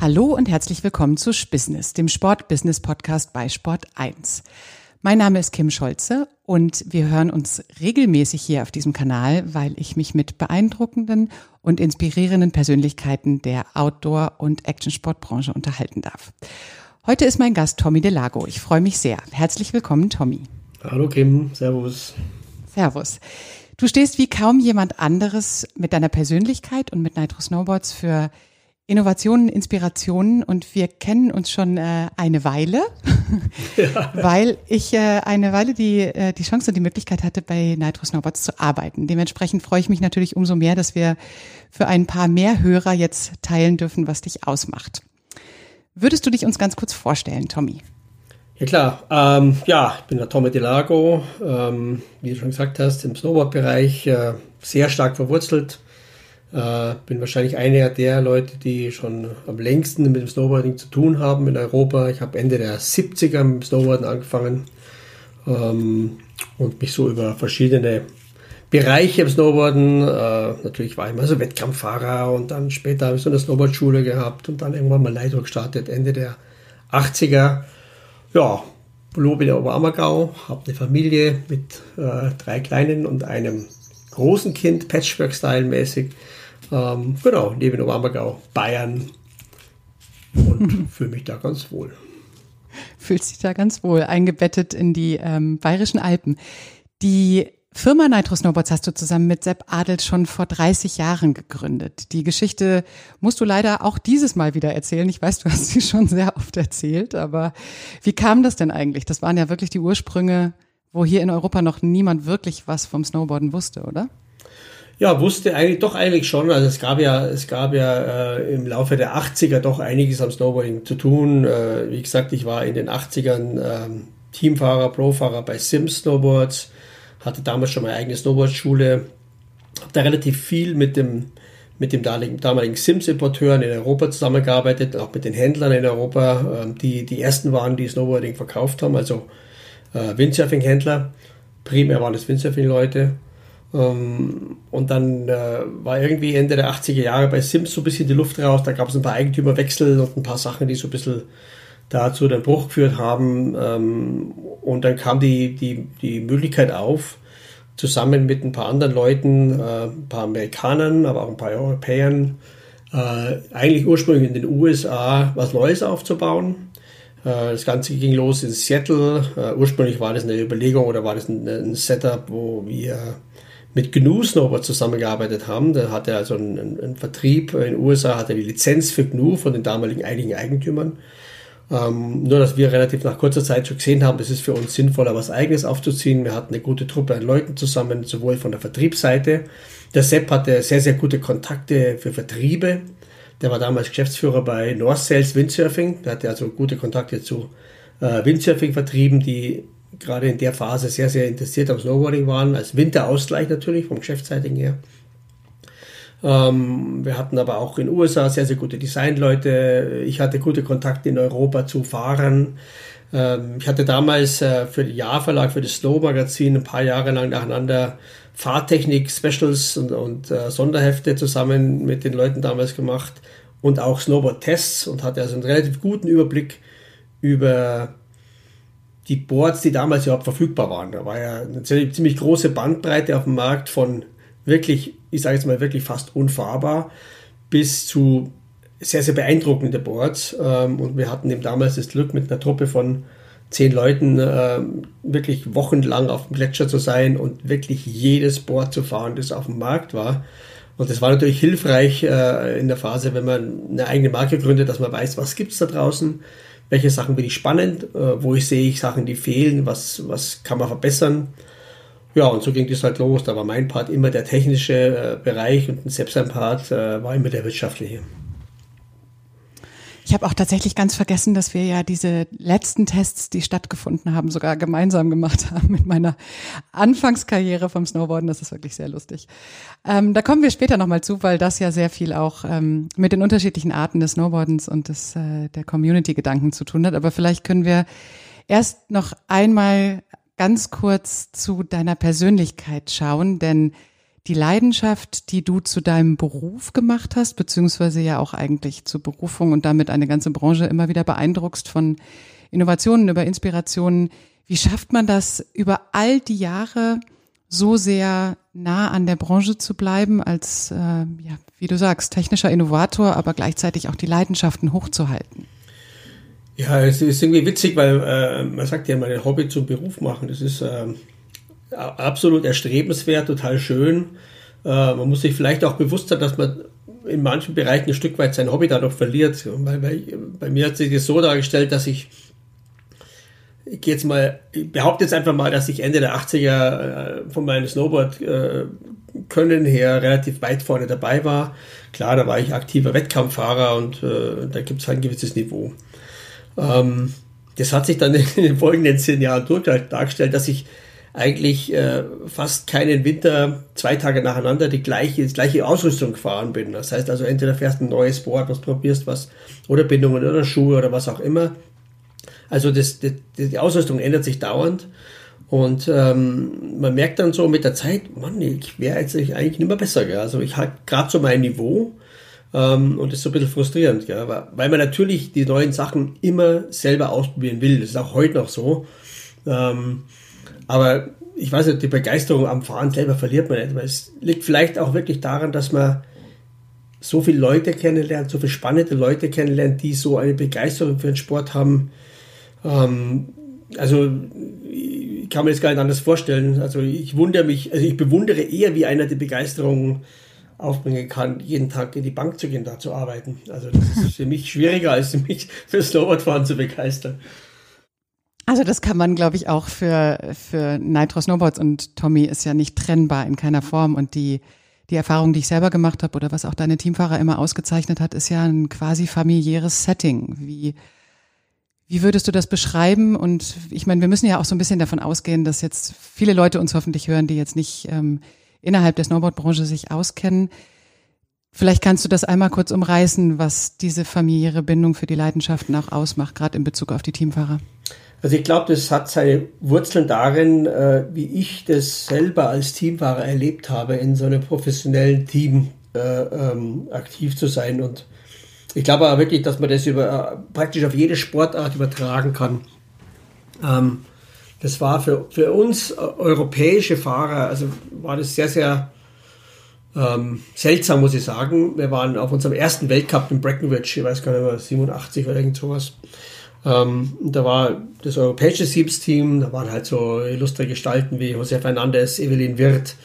Hallo und herzlich willkommen zu Spissness, dem Sport-Business-Podcast bei Sport 1. Mein Name ist Kim Scholze und wir hören uns regelmäßig hier auf diesem Kanal, weil ich mich mit beeindruckenden und inspirierenden Persönlichkeiten der Outdoor- und Actionsportbranche unterhalten darf. Heute ist mein Gast Tommy Delago. Ich freue mich sehr. Herzlich willkommen, Tommy. Hallo Kim, Servus. Servus. Du stehst wie kaum jemand anderes mit deiner Persönlichkeit und mit Nitro Snowboards für Innovationen, Inspirationen und wir kennen uns schon äh, eine Weile, ja. weil ich äh, eine Weile die, äh, die Chance und die Möglichkeit hatte, bei Nitro Snowboards zu arbeiten. Dementsprechend freue ich mich natürlich umso mehr, dass wir für ein paar mehr Hörer jetzt teilen dürfen, was dich ausmacht. Würdest du dich uns ganz kurz vorstellen, Tommy? Ja klar, ähm, ja, ich bin der Tommy Delago, ähm, wie du schon gesagt hast, im Snowboard-Bereich äh, sehr stark verwurzelt äh, bin wahrscheinlich einer der Leute, die schon am längsten mit dem Snowboarding zu tun haben in Europa. Ich habe Ende der 70er mit dem Snowboarden angefangen ähm, und mich so über verschiedene Bereiche im Snowboarden, äh, natürlich war ich mal so Wettkampffahrer und dann später habe ich so eine Snowboardschule gehabt und dann irgendwann mal Leitdruck gestartet, Ende der 80er. Ja, lebe in der Oberammergau, habe eine Familie mit äh, drei Kleinen und einem großen Kind, Patchwork-Style mäßig. Ähm, genau, lebe in Oberammergau, Bayern und fühle mich da ganz wohl. Fühlt sich da ganz wohl, eingebettet in die ähm, bayerischen Alpen. Die Firma Nitro Snowboards hast du zusammen mit Sepp Adelt schon vor 30 Jahren gegründet. Die Geschichte musst du leider auch dieses Mal wieder erzählen. Ich weiß, du hast sie schon sehr oft erzählt, aber wie kam das denn eigentlich? Das waren ja wirklich die Ursprünge, wo hier in Europa noch niemand wirklich was vom Snowboarden wusste, oder? Ja, wusste eigentlich doch eigentlich schon. Also es gab ja, es gab ja äh, im Laufe der 80er doch einiges am Snowboarding zu tun. Äh, wie gesagt, ich war in den 80ern äh, Teamfahrer, Profahrer bei Sims Snowboards, hatte damals schon meine eigene Snowboardschule, habe da relativ viel mit dem mit dem damaligen Sims-Importeuren in Europa zusammengearbeitet, auch mit den Händlern in Europa, ähm, die die ersten waren, die Snowboarding verkauft haben, also äh, Windsurfing-Händler. Primär waren es Windsurfing-Leute. Ähm, und dann äh, war irgendwie Ende der 80er Jahre bei Sims so ein bisschen die Luft raus. Da gab es ein paar Eigentümerwechsel und ein paar Sachen, die so ein bisschen dazu den Bruch geführt haben. Ähm, und dann kam die, die, die Möglichkeit auf, zusammen mit ein paar anderen Leuten, äh, ein paar Amerikanern, aber auch ein paar Europäern, äh, eigentlich ursprünglich in den USA was Neues aufzubauen. Äh, das Ganze ging los in Seattle. Äh, ursprünglich war das eine Überlegung oder war das ein, ein Setup, wo wir mit GNU Snowboard zusammengearbeitet haben. Da hatte also ein, ein, ein Vertrieb in den USA, hatte die Lizenz für GNU von den damaligen einigen Eigentümern. Ähm, nur, dass wir relativ nach kurzer Zeit schon gesehen haben, es ist für uns sinnvoller, was Eigenes aufzuziehen. Wir hatten eine gute Truppe an Leuten zusammen, sowohl von der Vertriebsseite. Der Sepp hatte sehr, sehr gute Kontakte für Vertriebe. Der war damals Geschäftsführer bei North Sales Windsurfing. Der hatte also gute Kontakte zu äh, Windsurfing-Vertrieben, die gerade in der Phase sehr, sehr interessiert am Snowboarding waren, als Winterausgleich natürlich vom Geschäftsseitigen her. Ähm, wir hatten aber auch in den USA sehr, sehr gute Designleute. Ich hatte gute Kontakte in Europa zu Fahrern. Ähm, ich hatte damals äh, für den Jahrverlag, für das Slow Magazin ein paar Jahre lang nacheinander Fahrtechnik-Specials und, und äh, Sonderhefte zusammen mit den Leuten damals gemacht und auch Snowboard-Tests und hatte also einen relativ guten Überblick über die Boards, die damals überhaupt verfügbar waren. Da war ja eine ziemlich große Bandbreite auf dem Markt von wirklich, ich sage jetzt mal wirklich fast unfahrbar bis zu sehr, sehr beeindruckende Boards. Ähm, und wir hatten eben damals das Glück, mit einer Truppe von zehn Leuten ähm, wirklich wochenlang auf dem Gletscher zu sein und wirklich jedes Board zu fahren, das auf dem Markt war. Und das war natürlich hilfreich äh, in der Phase, wenn man eine eigene Marke gründet, dass man weiß, was gibt es da draußen welche Sachen bin ich spannend, äh, wo ich sehe ich Sachen, die fehlen, was, was kann man verbessern. Ja, und so ging das halt los. Da war mein Part immer der technische äh, Bereich und selbst ein Part äh, war immer der wirtschaftliche. Ich habe auch tatsächlich ganz vergessen, dass wir ja diese letzten Tests, die stattgefunden haben, sogar gemeinsam gemacht haben mit meiner Anfangskarriere vom Snowboarden. Das ist wirklich sehr lustig. Ähm, da kommen wir später nochmal zu, weil das ja sehr viel auch ähm, mit den unterschiedlichen Arten des Snowboardens und des, äh, der Community-Gedanken zu tun hat. Aber vielleicht können wir erst noch einmal ganz kurz zu deiner Persönlichkeit schauen, denn die Leidenschaft, die du zu deinem Beruf gemacht hast, beziehungsweise ja auch eigentlich zur Berufung und damit eine ganze Branche immer wieder beeindruckst von Innovationen über Inspirationen. Wie schafft man das über all die Jahre so sehr nah an der Branche zu bleiben, als, äh, ja, wie du sagst, technischer Innovator, aber gleichzeitig auch die Leidenschaften hochzuhalten? Ja, es ist irgendwie witzig, weil äh, man sagt ja mal, ein Hobby zum Beruf machen. Das ist äh, absolut erstrebenswert, total schön. Äh, man muss sich vielleicht auch bewusst sein, dass man in manchen Bereichen ein Stück weit sein Hobby dadurch verliert. Weil, weil bei mir hat sich das so dargestellt, dass ich ich gehe jetzt mal, ich behaupte jetzt einfach mal, dass ich Ende der 80er äh, von meinem Snowboard äh, her relativ weit vorne dabei war. Klar, da war ich aktiver Wettkampffahrer und äh, da gibt es halt ein gewisses Niveau. Ähm, das hat sich dann in den folgenden zehn Jahren durch dargestellt, dass ich eigentlich äh, fast keinen Winter zwei Tage nacheinander die gleiche, die gleiche Ausrüstung gefahren bin. Das heißt also, entweder fährst ein neues Board, was probierst, was, oder Bindungen oder Schuhe oder was auch immer. Also das, das, die Ausrüstung ändert sich dauernd. Und ähm, man merkt dann so mit der Zeit, Mann, ich wäre jetzt eigentlich nicht mehr besser. Gell? Also ich habe gerade so mein Niveau ähm, und das ist so ein bisschen frustrierend, gell? weil man natürlich die neuen Sachen immer selber ausprobieren will. Das ist auch heute noch so. Ähm, aber ich weiß nicht, die Begeisterung am Fahren selber verliert man nicht. Weil es liegt vielleicht auch wirklich daran, dass man so viele Leute kennenlernt, so viele spannende Leute kennenlernt, die so eine Begeisterung für den Sport haben, ähm, also ich kann mir das gar nicht anders vorstellen. Also ich wundere mich, also ich bewundere eher, wie einer die Begeisterung aufbringen kann, jeden Tag in die Bank zu gehen, da zu arbeiten. Also das ist für mich schwieriger, als mich für Snowboardfahren zu begeistern. Also das kann man, glaube ich, auch für, für Nitro Snowboards und Tommy ist ja nicht trennbar in keiner Form. Und die, die Erfahrung, die ich selber gemacht habe oder was auch deine Teamfahrer immer ausgezeichnet hat, ist ja ein quasi familiäres Setting. Wie, wie würdest du das beschreiben? Und ich meine, wir müssen ja auch so ein bisschen davon ausgehen, dass jetzt viele Leute uns hoffentlich hören, die jetzt nicht ähm, innerhalb der Snowboardbranche sich auskennen. Vielleicht kannst du das einmal kurz umreißen, was diese familiäre Bindung für die Leidenschaften auch ausmacht, gerade in Bezug auf die Teamfahrer. Also ich glaube, das hat seine Wurzeln darin, äh, wie ich das selber als Teamfahrer erlebt habe, in so einem professionellen Team äh, ähm, aktiv zu sein und ich glaube aber wirklich, dass man das über, äh, praktisch auf jede Sportart übertragen kann. Ähm, das war für, für uns äh, europäische Fahrer, also war das sehr, sehr ähm, seltsam, muss ich sagen. Wir waren auf unserem ersten Weltcup in Breckenridge, ich weiß gar nicht mehr, 87 oder irgend sowas. Ähm, da war das europäische Siebsteam, da waren halt so illustre Gestalten wie José Fernandez, Evelyn Wirth,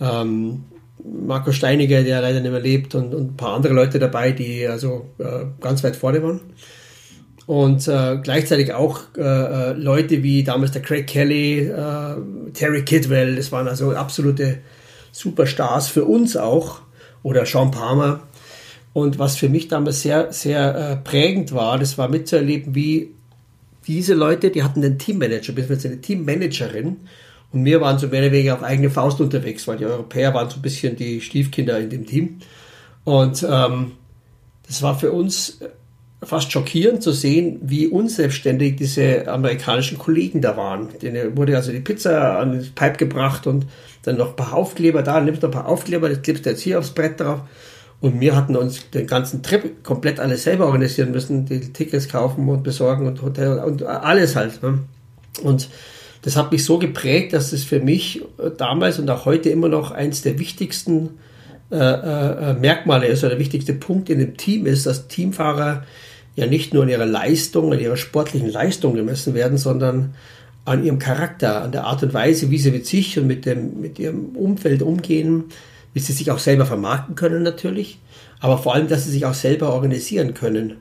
ähm, Marco Steiniger, der leider nicht mehr lebt, und, und ein paar andere Leute dabei, die also äh, ganz weit vorne waren. Und äh, gleichzeitig auch äh, äh Leute wie damals der Craig Kelly, äh, Terry Kidwell, das waren also absolute Superstars für uns auch, oder Sean Palmer. Und was für mich damals sehr, sehr äh, prägend war, das war mitzuerleben, wie diese Leute, die hatten einen Teammanager, beziehungsweise eine Teammanagerin, und wir waren so mehr oder weniger auf eigene Faust unterwegs, weil die Europäer waren so ein bisschen die Stiefkinder in dem Team. Und ähm, das war für uns fast schockierend zu sehen, wie unselbstständig diese amerikanischen Kollegen da waren. Denen wurde also die Pizza an das Pipe gebracht und dann noch ein paar Aufkleber da, nimmst noch ein paar Aufkleber, das klebst du jetzt hier aufs Brett drauf. Und wir hatten uns den ganzen Trip komplett alles selber organisieren müssen, die Tickets kaufen und besorgen und Hotel und alles halt. Ne? Und das hat mich so geprägt, dass es für mich äh, damals und auch heute immer noch eins der wichtigsten äh, äh, Merkmale ist oder der wichtigste Punkt in dem Team ist, dass Teamfahrer ja nicht nur an ihrer Leistung, an ihrer sportlichen Leistung gemessen werden, sondern an ihrem Charakter, an der Art und Weise, wie sie mit sich und mit, dem, mit ihrem Umfeld umgehen, wie sie sich auch selber vermarkten können natürlich, aber vor allem, dass sie sich auch selber organisieren können.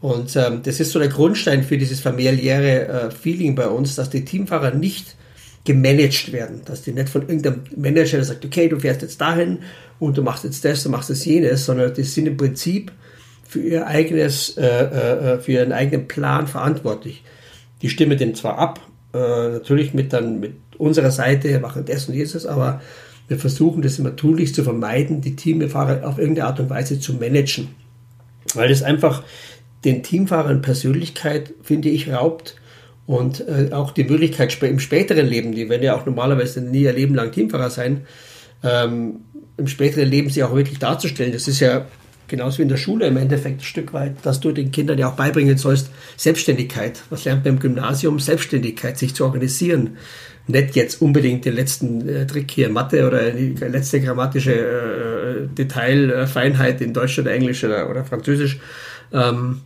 Und ähm, das ist so der Grundstein für dieses familiäre äh, Feeling bei uns, dass die Teamfahrer nicht gemanagt werden, dass die nicht von irgendeinem Manager der sagt, okay, du fährst jetzt dahin und du machst jetzt das, du machst jetzt jenes, sondern die sind im Prinzip für ihr eigenes, äh, äh, für ihren eigenen Plan verantwortlich. Die stimmen den zwar ab, äh, natürlich mit dann mit unserer Seite, machen das und dieses, aber wir versuchen das immer tunlichst zu vermeiden, die Teamfahrer auf irgendeine Art und Weise zu managen. Weil das einfach den Teamfahrern Persönlichkeit, finde ich, raubt und äh, auch die Möglichkeit im späteren Leben, die werden ja auch normalerweise nie ihr Leben lang Teamfahrer sein, ähm, im späteren Leben sie auch wirklich darzustellen. Das ist ja genauso wie in der Schule im Endeffekt ein Stück weit, dass du den Kindern ja auch beibringen sollst, Selbstständigkeit. Was lernt man im Gymnasium? Selbstständigkeit, sich zu organisieren. Nicht jetzt unbedingt den letzten äh, Trick hier, Mathe oder die letzte grammatische äh, Detailfeinheit in Deutsch oder Englisch oder, oder Französisch. Ähm,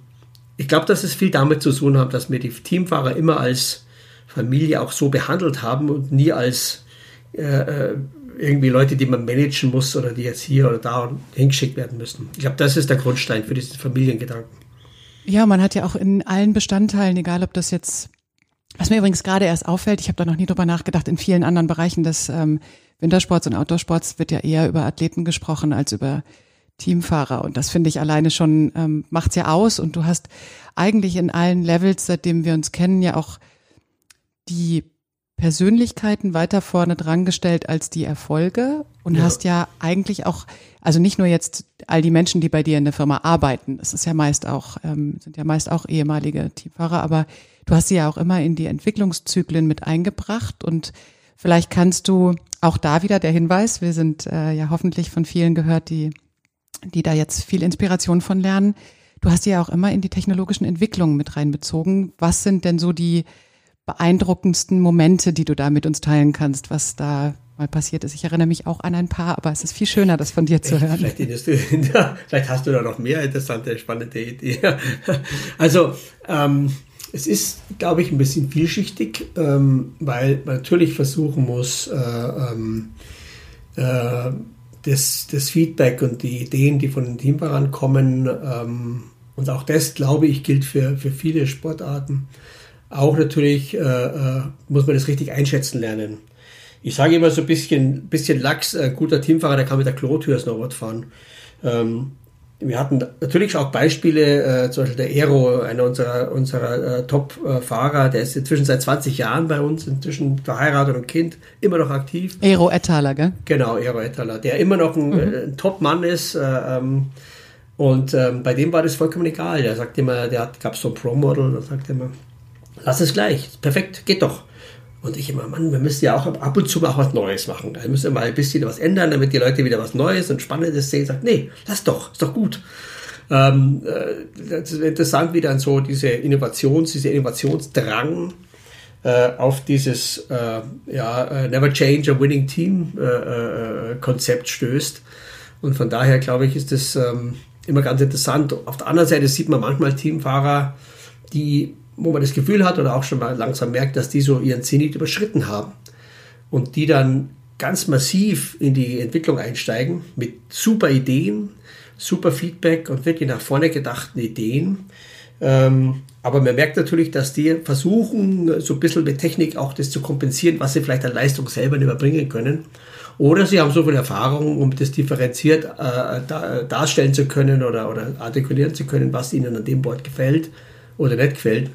ich glaube, dass es viel damit zu tun hat, dass wir die Teamfahrer immer als Familie auch so behandelt haben und nie als äh, äh irgendwie Leute, die man managen muss oder die jetzt hier oder da hingeschickt werden müssen. Ich glaube, das ist der Grundstein für diesen Familiengedanken. Ja, man hat ja auch in allen Bestandteilen, egal ob das jetzt, was mir übrigens gerade erst auffällt, ich habe da noch nie drüber nachgedacht, in vielen anderen Bereichen des ähm, Wintersports und Outdoorsports wird ja eher über Athleten gesprochen als über Teamfahrer. Und das finde ich alleine schon, ähm, macht's ja aus. Und du hast eigentlich in allen Levels, seitdem wir uns kennen, ja auch die Persönlichkeiten weiter vorne dran gestellt als die Erfolge und ja. hast ja eigentlich auch, also nicht nur jetzt all die Menschen, die bei dir in der Firma arbeiten, es ist ja meist auch, ähm, sind ja meist auch ehemalige Teamfahrer, aber du hast sie ja auch immer in die Entwicklungszyklen mit eingebracht und vielleicht kannst du auch da wieder der Hinweis, wir sind äh, ja hoffentlich von vielen gehört, die, die da jetzt viel Inspiration von lernen. Du hast sie ja auch immer in die technologischen Entwicklungen mit reinbezogen. Was sind denn so die beeindruckendsten Momente, die du da mit uns teilen kannst, was da mal passiert ist. Ich erinnere mich auch an ein paar, aber es ist viel schöner, das von dir zu hören. Vielleicht, du, vielleicht hast du da noch mehr interessante, spannende Ideen. Also, ähm, es ist, glaube ich, ein bisschen vielschichtig, ähm, weil man natürlich versuchen muss, äh, ähm, äh, das, das, Feedback und die Ideen, die von den Teamfahrern kommen, ähm, und auch das, glaube ich, gilt für, für viele Sportarten, auch natürlich äh, äh, muss man das richtig einschätzen lernen. Ich sage immer so ein bisschen, bisschen Lachs, ein guter Teamfahrer, der kann mit der Klotür Snowboard fahren. Ähm, wir hatten natürlich auch Beispiele, äh, zum Beispiel der Aero, einer unserer, unserer äh, Top-Fahrer, der ist inzwischen seit 20 Jahren bei uns, inzwischen verheiratet und Kind, immer noch aktiv. Aero Ettaler, gell? Genau, Aero Ettaler, der immer noch ein, mhm. Äh, ein Top-Mann ist. Äh, ähm, und ähm, bei dem war das vollkommen egal. Der sagt immer, der gab so ein Pro-Model, da sagt immer, lass es gleich, perfekt, geht doch. Und ich immer, Mann, wir müssen ja auch ab und zu mal was Neues machen. Da müssen wir mal ein bisschen was ändern, damit die Leute wieder was Neues und Spannendes sehen. Sagt, nee, lass doch, ist doch gut. Ähm, äh, das ist interessant, wie dann so diese Innovations, dieser Innovationsdrang äh, auf dieses äh, ja, äh, Never Change a Winning Team äh, äh, Konzept stößt. Und von daher glaube ich, ist das ähm, immer ganz interessant. Auf der anderen Seite sieht man manchmal Teamfahrer, die wo man das Gefühl hat oder auch schon mal langsam merkt, dass die so ihren Zenit überschritten haben und die dann ganz massiv in die Entwicklung einsteigen mit super Ideen, super Feedback und wirklich nach vorne gedachten Ideen. Ähm, aber man merkt natürlich, dass die versuchen, so ein bisschen mit Technik auch das zu kompensieren, was sie vielleicht an Leistung selber nicht überbringen können. Oder sie haben so viel Erfahrung, um das differenziert äh, da, darstellen zu können oder, oder artikulieren zu können, was ihnen an dem Board gefällt oder nicht gefällt.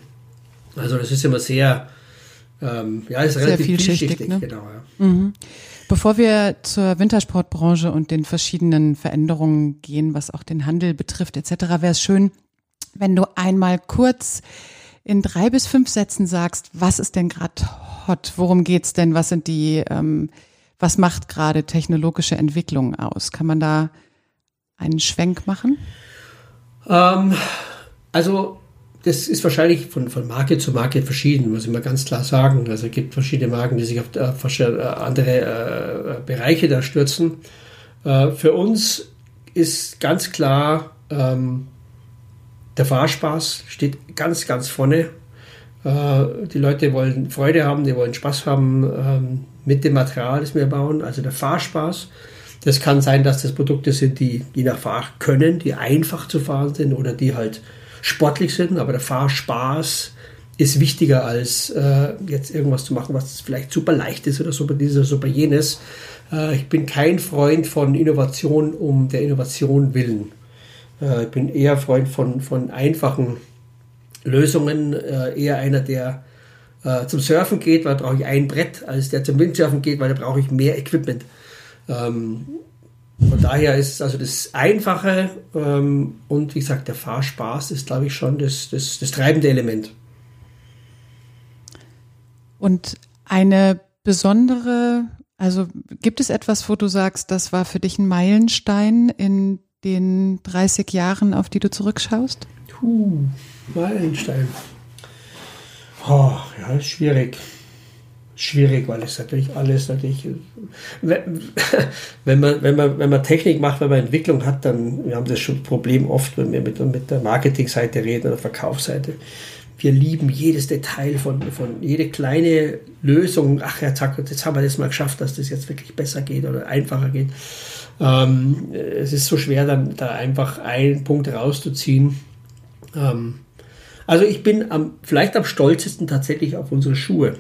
Also das ist immer sehr, ähm, ja, ist sehr relativ vielschichtig. vielschichtig ne? genau, ja. mhm. Bevor wir zur Wintersportbranche und den verschiedenen Veränderungen gehen, was auch den Handel betrifft etc., wäre es schön, wenn du einmal kurz in drei bis fünf Sätzen sagst, was ist denn gerade hot? Worum geht's denn? Was sind die, ähm, was macht gerade technologische Entwicklung aus? Kann man da einen Schwenk machen? Ähm, also das ist wahrscheinlich von, von Marke zu Marke verschieden, muss ich mal ganz klar sagen. Also es gibt verschiedene Marken, die sich auf äh, äh, andere äh, Bereiche da stürzen. Äh, für uns ist ganz klar, ähm, der Fahrspaß steht ganz, ganz vorne. Äh, die Leute wollen Freude haben, die wollen Spaß haben ähm, mit dem Material, das wir bauen. Also der Fahrspaß. Das kann sein, dass das Produkte sind, die je nach Fahr können, die einfach zu fahren sind oder die halt sportlich sind, aber der Fahrspaß ist wichtiger als äh, jetzt irgendwas zu machen, was vielleicht super leicht ist oder super dieses oder super jenes. Äh, ich bin kein Freund von Innovation um der Innovation willen. Äh, ich bin eher Freund von, von einfachen Lösungen, äh, eher einer, der äh, zum Surfen geht, weil da brauche ich ein Brett, als der zum Windsurfen geht, weil da brauche ich mehr Equipment. Ähm, von daher ist es also das Einfache ähm, und wie gesagt, der Fahrspaß ist, glaube ich, schon das, das, das treibende Element. Und eine besondere, Also gibt es etwas, wo du sagst, das war für dich ein Meilenstein in den 30 Jahren, auf die du zurückschaust? Puh, Meilenstein. Oh, ja, ist schwierig. Schwierig, weil es natürlich alles natürlich. Wenn man, wenn man, wenn man Technik macht, wenn man Entwicklung hat, dann, wir haben das schon Problem oft, wenn wir mit, mit der Marketingseite reden oder Verkaufsseite wir lieben jedes Detail von, von jede kleine Lösung. Ach ja, zack, jetzt haben wir das mal geschafft, dass das jetzt wirklich besser geht oder einfacher geht. Ähm, es ist so schwer, dann da einfach einen Punkt rauszuziehen. Ähm, also ich bin am, vielleicht am stolzesten tatsächlich auf unsere Schuhe,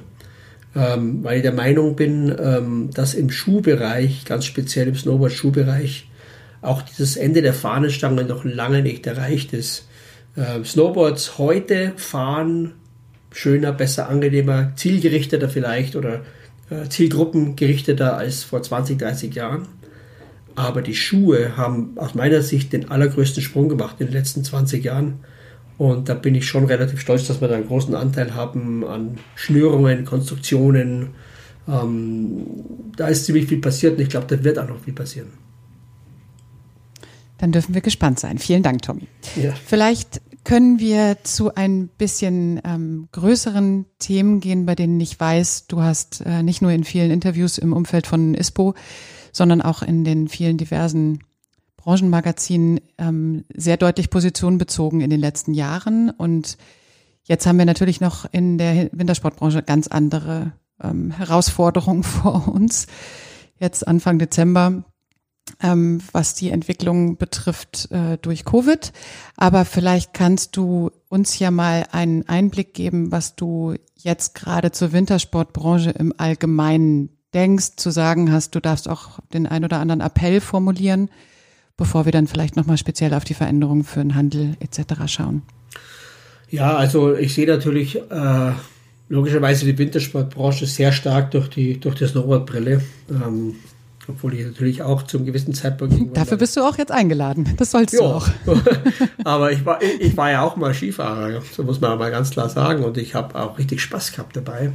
ähm, weil ich der Meinung bin, ähm, dass im Schuhbereich, ganz speziell im Snowboard-Schuhbereich, auch dieses Ende der Fahnenstange noch lange nicht erreicht ist äh, Snowboards heute fahren schöner, besser, angenehmer, zielgerichteter vielleicht oder äh, zielgruppengerichteter als vor 20, 30 Jahren. Aber die Schuhe haben aus meiner Sicht den allergrößten Sprung gemacht in den letzten 20 Jahren. Und da bin ich schon relativ stolz, dass wir da einen großen Anteil haben an Schnürungen, Konstruktionen. Ähm, da ist ziemlich viel passiert und ich glaube, da wird auch noch viel passieren. Dann dürfen wir gespannt sein. Vielen Dank, Tommy. Ja. Vielleicht können wir zu ein bisschen ähm, größeren Themen gehen, bei denen ich weiß, du hast äh, nicht nur in vielen Interviews im Umfeld von ISPO, sondern auch in den vielen diversen Branchenmagazinen ähm, sehr deutlich Position bezogen in den letzten Jahren. Und jetzt haben wir natürlich noch in der Wintersportbranche ganz andere ähm, Herausforderungen vor uns. Jetzt Anfang Dezember ähm, was die Entwicklung betrifft äh, durch Covid. Aber vielleicht kannst du uns ja mal einen Einblick geben, was du jetzt gerade zur Wintersportbranche im Allgemeinen denkst, zu sagen hast. Du darfst auch den ein oder anderen Appell formulieren, bevor wir dann vielleicht nochmal speziell auf die Veränderungen für den Handel etc. schauen. Ja, also ich sehe natürlich äh, logischerweise die Wintersportbranche sehr stark durch die, durch die Snowboardbrille. Ähm, obwohl ich natürlich auch zum gewissen Zeitpunkt. Dafür bist du auch jetzt eingeladen. Das sollst ja. du auch. Aber ich war, ich war ja auch mal Skifahrer, so muss man mal ganz klar sagen. Und ich habe auch richtig Spaß gehabt dabei.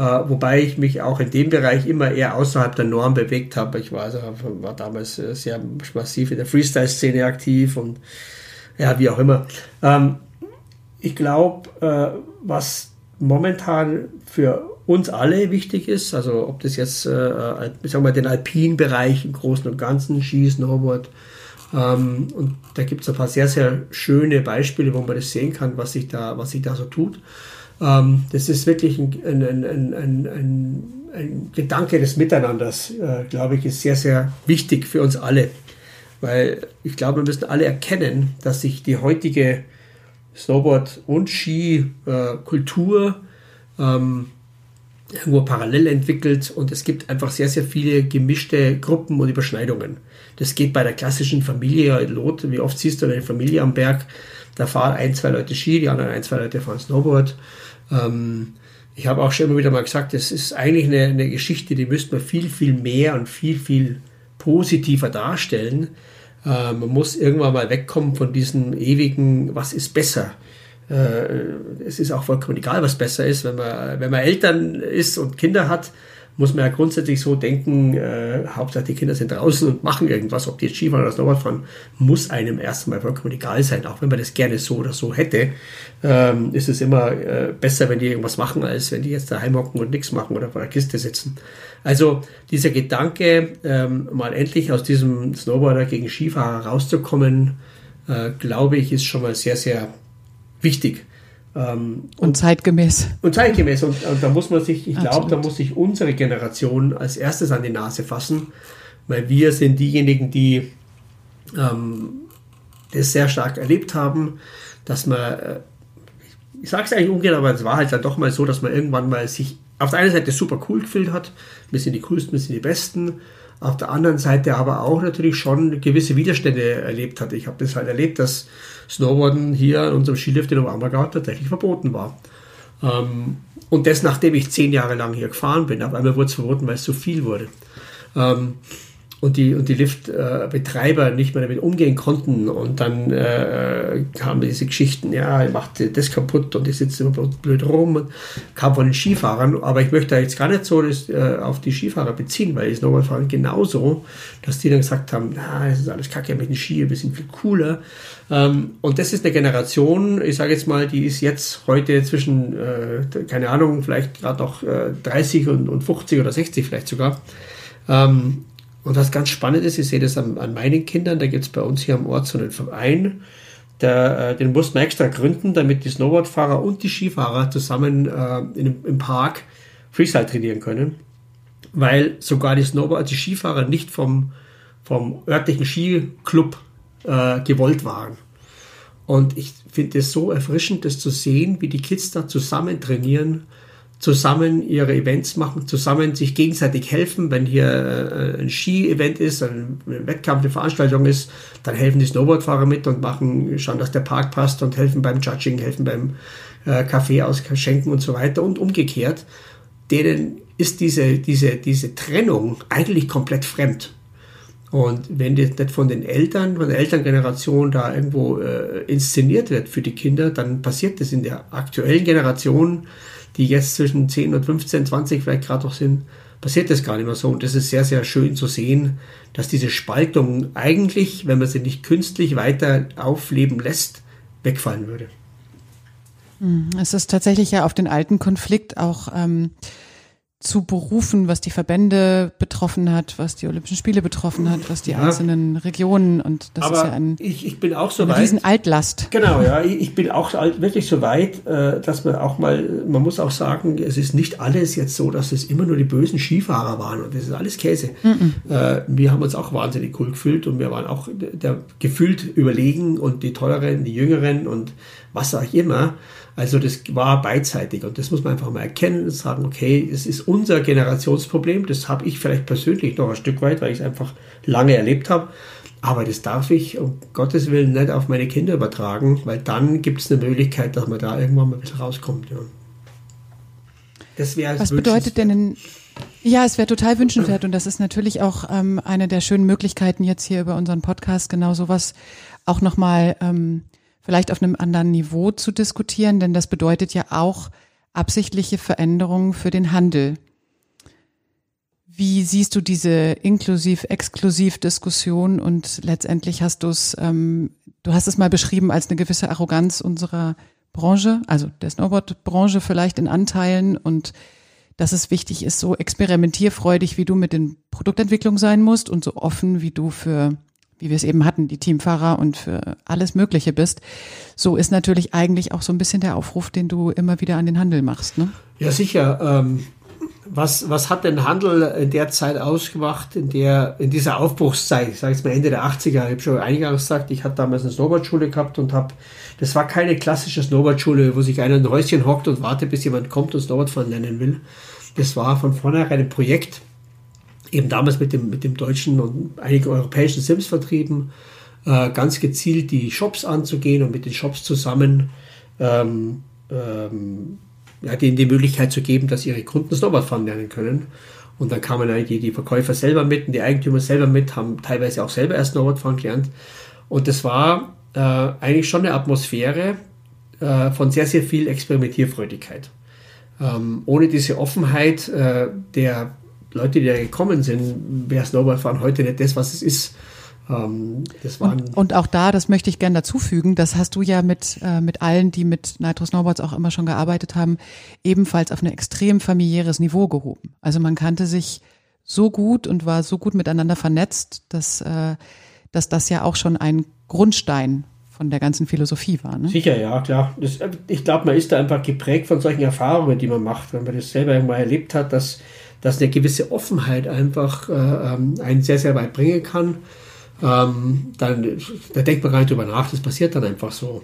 Äh, wobei ich mich auch in dem Bereich immer eher außerhalb der Norm bewegt habe. Ich war, also, war damals sehr massiv in der Freestyle-Szene aktiv und ja, wie auch immer. Ähm, ich glaube, äh, was momentan für uns alle wichtig ist. Also ob das jetzt, äh, äh ich sag mal, den alpinen Bereich im Großen und Ganzen, Ski, Snowboard. Ähm, und da gibt es ein paar sehr, sehr schöne Beispiele, wo man das sehen kann, was sich da, was sich da so tut. Ähm, das ist wirklich ein, ein, ein, ein, Gedanke des Miteinanders, äh, glaube ich, ist sehr, sehr wichtig für uns alle. Weil ich glaube, wir müssen alle erkennen, dass sich die heutige Snowboard- und Ski-Kultur äh, ähm, irgendwo parallel entwickelt und es gibt einfach sehr, sehr viele gemischte Gruppen und Überschneidungen. Das geht bei der klassischen Familie Lot, wie oft siehst du eine Familie am Berg, da fahren ein, zwei Leute Ski, die anderen ein, zwei Leute fahren Snowboard. Ähm, ich habe auch schon immer wieder mal gesagt, das ist eigentlich eine, eine Geschichte, die müsste man viel, viel mehr und viel, viel positiver darstellen. Äh, man muss irgendwann mal wegkommen von diesem ewigen, was ist besser? Äh, es ist auch vollkommen egal, was besser ist. Wenn man, wenn man Eltern ist und Kinder hat, muss man ja grundsätzlich so denken, äh, Hauptsache die Kinder sind draußen und machen irgendwas, ob die jetzt Skifahren oder Snowboard fahren, muss einem erstmal vollkommen egal sein, auch wenn man das gerne so oder so hätte, ähm, ist es immer äh, besser, wenn die irgendwas machen, als wenn die jetzt daheim hocken und nichts machen oder vor der Kiste sitzen. Also dieser Gedanke, ähm, mal endlich aus diesem Snowboarder gegen Skifahrer rauszukommen, äh, glaube ich, ist schon mal sehr, sehr wichtig. Ähm, und, und, zeitgemäß. Und zeitgemäß. Und, und da muss man sich, ich glaube, da muss sich unsere Generation als erstes an die Nase fassen, weil wir sind diejenigen, die ähm, das sehr stark erlebt haben, dass man, äh, ich sage es eigentlich ungern, aber es war halt dann doch mal so, dass man irgendwann mal sich auf der einen Seite super cool gefühlt hat, wir sind die coolsten, wir sind die besten, auf der anderen Seite aber auch natürlich schon gewisse Widerstände erlebt hat. Ich habe das halt erlebt, dass Snowboarden hier an unserem Skilift in Oberammergau tatsächlich verboten war. Ähm, und das, nachdem ich zehn Jahre lang hier gefahren bin. Auf einmal wurde es verboten, weil es zu viel wurde. Ähm, und die, und die Liftbetreiber nicht mehr damit umgehen konnten. Und dann äh, kamen diese Geschichten, ja, er macht das kaputt und ich sitze immer blöd rum. Und kam von den Skifahrern. Aber ich möchte jetzt gar nicht so das, äh, auf die Skifahrer beziehen, weil die Snowboardfahrer genauso, dass die dann gesagt haben, na, das ist alles kacke mit den Ski, wir sind viel cooler. Ähm, und das ist eine Generation, ich sage jetzt mal, die ist jetzt heute zwischen, äh, keine Ahnung, vielleicht gerade äh, 30 und, und 50 oder 60 vielleicht sogar. Ähm, und was ganz spannend ist, ich sehe das an, an meinen Kindern, da gibt es bei uns hier am Ort so einen Verein, der, äh, den muss man extra gründen, damit die Snowboardfahrer und die Skifahrer zusammen äh, in, im Park Freestyle trainieren können. Weil sogar die Snowboard, die Skifahrer nicht vom, vom örtlichen Skiclub äh, gewollt waren. Und ich finde es so erfrischend, das zu sehen, wie die Kids da zusammen trainieren zusammen ihre Events machen, zusammen sich gegenseitig helfen. Wenn hier äh, ein Ski-Event ist, ein Wettkampf, eine Veranstaltung ist, dann helfen die Snowboardfahrer mit und machen, schauen, dass der Park passt und helfen beim Judging, helfen beim äh, Kaffee ausschenken und so weiter und umgekehrt. Denen ist diese, diese, diese Trennung eigentlich komplett fremd. Und wenn das nicht von den Eltern, von der Elterngeneration da irgendwo äh, inszeniert wird für die Kinder, dann passiert das in der aktuellen Generation die jetzt zwischen 10 und 15, 20 vielleicht gerade noch sind, passiert das gar nicht mehr so. Und das ist sehr, sehr schön zu sehen, dass diese Spaltung eigentlich, wenn man sie nicht künstlich weiter aufleben lässt, wegfallen würde. Hm, es ist tatsächlich ja auf den alten Konflikt auch ähm, zu berufen, was die Verbände betroffen hat, was die Olympischen Spiele betroffen hat, was die ja. einzelnen Regionen und das Aber ist ja ein ich, ich bin auch so weit, riesen Altlast. Genau, ja, ich bin auch wirklich so weit, äh, dass man auch mal, man muss auch sagen, es ist nicht alles jetzt so, dass es immer nur die bösen Skifahrer waren und das ist alles Käse. -mm. Wir haben uns auch wahnsinnig cool gefühlt und wir waren auch der, gefühlt überlegen und die Tolleren, die Jüngeren und was auch immer. Also das war beidseitig und das muss man einfach mal erkennen und sagen, okay, es ist unser Generationsproblem, das habe ich vielleicht persönlich noch ein Stück weit, weil ich es einfach lange erlebt habe. Aber das darf ich um Gottes Willen nicht auf meine Kinder übertragen, weil dann gibt es eine Möglichkeit, dass man da irgendwann mal ein bisschen rauskommt. Ja. Das wäre Was bedeutet denn ein ja, es wäre total wünschenswert und das ist natürlich auch ähm, eine der schönen Möglichkeiten jetzt hier über unseren Podcast genau sowas auch nochmal ähm, vielleicht auf einem anderen Niveau zu diskutieren, denn das bedeutet ja auch absichtliche Veränderungen für den Handel. Wie siehst du diese inklusiv-exklusiv-Diskussion und letztendlich hast du es, ähm, du hast es mal beschrieben als eine gewisse Arroganz unserer Branche, also der Snowboard-Branche vielleicht in Anteilen und dass es wichtig ist, so experimentierfreudig, wie du mit den Produktentwicklungen sein musst und so offen, wie du für wie wir es eben hatten, die Teamfahrer und für alles Mögliche bist. So ist natürlich eigentlich auch so ein bisschen der Aufruf, den du immer wieder an den Handel machst. Ne? Ja, sicher. Ähm, was, was hat den Handel in der Zeit ausgemacht, in der, in dieser Aufbruchszeit, ich sage jetzt mal Ende der 80er, ich habe schon eingangs gesagt, ich hatte damals eine Snowboardschule gehabt und habe, das war keine klassische Snowboardschule, wo sich einer in ein Häuschen hockt und wartet, bis jemand kommt und Snowboardfahren lernen will. Das war von vornherein ein Projekt, eben damals mit dem, mit dem deutschen und einigen europäischen Sims vertrieben, äh, ganz gezielt die Shops anzugehen und mit den Shops zusammen ähm, ähm, ja, denen die Möglichkeit zu geben, dass ihre Kunden Snowboard fahren lernen können. Und dann kamen eigentlich die Verkäufer selber mit und die Eigentümer selber mit, haben teilweise auch selber erst Snowboard fahren gelernt. Und das war äh, eigentlich schon eine Atmosphäre äh, von sehr, sehr viel Experimentierfreudigkeit. Ähm, ohne diese Offenheit äh, der Leute, die da gekommen sind, wäre Snowboardfahren heute nicht das, was es ist. Ähm, das waren und, und auch da, das möchte ich gerne dazufügen, das hast du ja mit, äh, mit allen, die mit Nitro Snowboards auch immer schon gearbeitet haben, ebenfalls auf ein extrem familiäres Niveau gehoben. Also man kannte sich so gut und war so gut miteinander vernetzt, dass, äh, dass das ja auch schon ein Grundstein von der ganzen Philosophie war. Ne? Sicher, ja, klar. Das, ich glaube, man ist da einfach geprägt von solchen Erfahrungen, die man macht, wenn man das selber irgendwann erlebt hat, dass dass eine gewisse Offenheit einfach äh, ähm, einen sehr, sehr weit bringen kann. Ähm, dann, da denkt man gar nicht drüber nach, das passiert dann einfach so.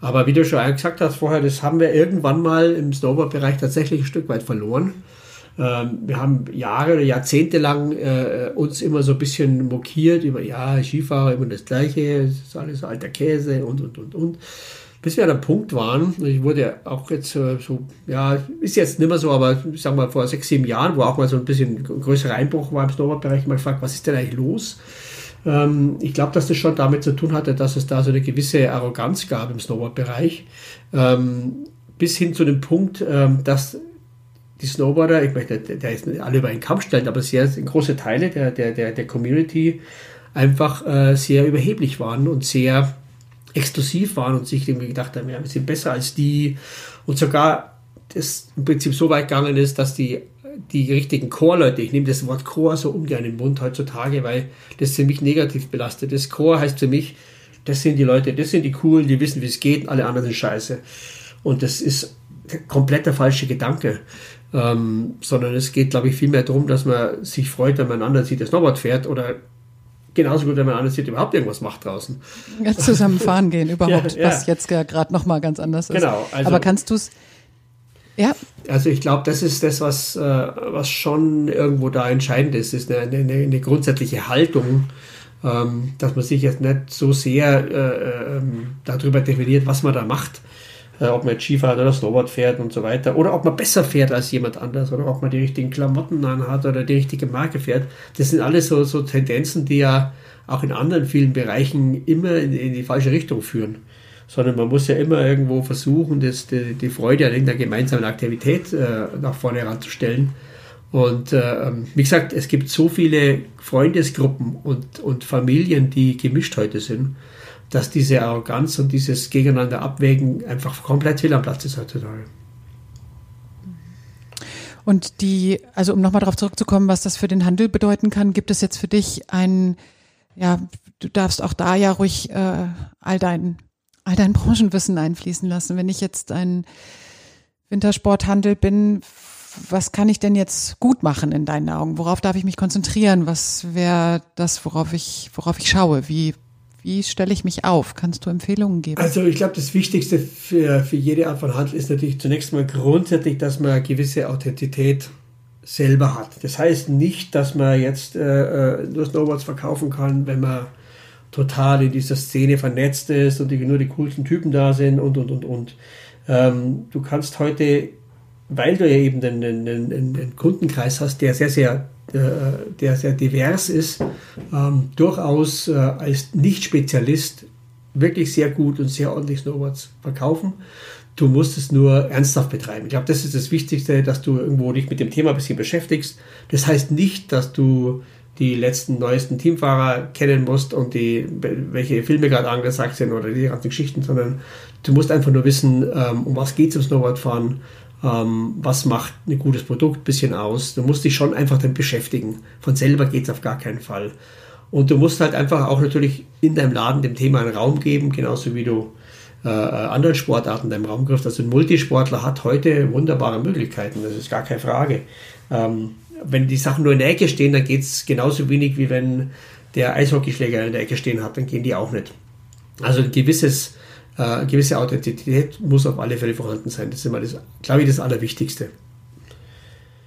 Aber wie du schon gesagt hast vorher, das haben wir irgendwann mal im Snowboard-Bereich tatsächlich ein Stück weit verloren. Ähm, wir haben Jahre oder Jahrzehnte lang äh, uns immer so ein bisschen mokiert über, ja, Skifahrer immer das Gleiche, es ist alles alter Käse und, und, und, und. Bis wir an einem Punkt waren, ich wurde auch jetzt äh, so, ja, ist jetzt nicht mehr so, aber ich sag mal vor sechs, sieben Jahren, wo auch mal so ein bisschen größerer Einbruch war im Snowboard-Bereich, mal gefragt, was ist denn eigentlich los? Ähm, ich glaube, dass das schon damit zu tun hatte, dass es da so eine gewisse Arroganz gab im Snowboard-Bereich, ähm, bis hin zu dem Punkt, ähm, dass die Snowboarder, ich möchte, der ist nicht alle über einen Kampf stellen, aber sehr große Teile der, der, der, der Community einfach äh, sehr überheblich waren und sehr exklusiv waren und sich irgendwie gedacht haben, ja, wir sind besser als die und sogar das im Prinzip so weit gegangen ist, dass die die richtigen Core-Leute, ich nehme das Wort Core so ungern in den Mund heutzutage, weil das für mich negativ belastet ist. Core heißt für mich, das sind die Leute, das sind die coolen, die wissen, wie es geht, alle anderen sind scheiße. Und das ist komplett der falsche Gedanke. Ähm, sondern es geht, glaube ich, viel mehr darum, dass man sich freut, wenn man einen anderen sieht, der Snowboard fährt oder genauso gut, wenn man anders sieht, überhaupt irgendwas macht draußen. Ja, zusammen fahren gehen überhaupt, ja, was jetzt gerade nochmal ganz anders ist. Genau. Also, Aber kannst du es, ja. Also ich glaube, das ist das, was, äh, was schon irgendwo da entscheidend ist, ist eine, eine, eine grundsätzliche Haltung, ähm, dass man sich jetzt nicht so sehr äh, ähm, darüber definiert, was man da macht äh, ob man jetzt Skifahrt oder Snowboard fährt und so weiter. Oder ob man besser fährt als jemand anders oder ob man die richtigen Klamotten anhat oder die richtige Marke fährt. Das sind alles so, so Tendenzen, die ja auch in anderen vielen Bereichen immer in, in die falsche Richtung führen. Sondern man muss ja immer irgendwo versuchen, das, die, die Freude an irgendeiner gemeinsamen Aktivität äh, nach vorne heranzustellen. Und äh, wie gesagt, es gibt so viele Freundesgruppen und, und Familien, die gemischt heute sind dass diese Arroganz und dieses Gegeneinander abwägen einfach komplett fehl am Platz ist heutzutage. Und die, also um nochmal darauf zurückzukommen, was das für den Handel bedeuten kann, gibt es jetzt für dich ein, ja, du darfst auch da ja ruhig äh, all dein, all dein Branchenwissen einfließen lassen. Wenn ich jetzt ein Wintersporthandel bin, was kann ich denn jetzt gut machen in deinen Augen? Worauf darf ich mich konzentrieren? Was wäre das, worauf ich, worauf ich schaue? Wie wie stelle ich mich auf? Kannst du Empfehlungen geben? Also ich glaube, das Wichtigste für, für jede Art von Handel ist natürlich zunächst mal grundsätzlich, dass man eine gewisse Authentizität selber hat. Das heißt nicht, dass man jetzt äh, äh, nur Snowboards verkaufen kann, wenn man total in dieser Szene vernetzt ist und nur die coolsten Typen da sind und, und, und, und. Ähm, du kannst heute, weil du ja eben einen, einen, einen Kundenkreis hast, der sehr, sehr der sehr divers ist, ähm, durchaus äh, als Nicht-Spezialist wirklich sehr gut und sehr ordentlich Snowboards verkaufen. Du musst es nur ernsthaft betreiben. Ich glaube, das ist das Wichtigste, dass du irgendwo dich mit dem Thema ein bisschen beschäftigst. Das heißt nicht, dass du die letzten neuesten Teamfahrer kennen musst und die, welche Filme gerade angesagt sind oder die ganzen Geschichten, sondern du musst einfach nur wissen, ähm, um was geht es im Snowboardfahren, ähm, was macht ein gutes Produkt ein bisschen aus. Du musst dich schon einfach damit beschäftigen. Von selber geht es auf gar keinen Fall. Und du musst halt einfach auch natürlich in deinem Laden dem Thema einen Raum geben, genauso wie du äh, anderen Sportarten deinem Raum griffst. Also ein Multisportler hat heute wunderbare Möglichkeiten, das ist gar keine Frage. Ähm, wenn die Sachen nur in der Ecke stehen, dann geht es genauso wenig, wie wenn der Eishockeyschläger in der Ecke stehen hat, dann gehen die auch nicht. Also ein gewisses äh, gewisse Authentizität muss auf alle Fälle vorhanden sein. Das ist immer das, glaube ich, das Allerwichtigste.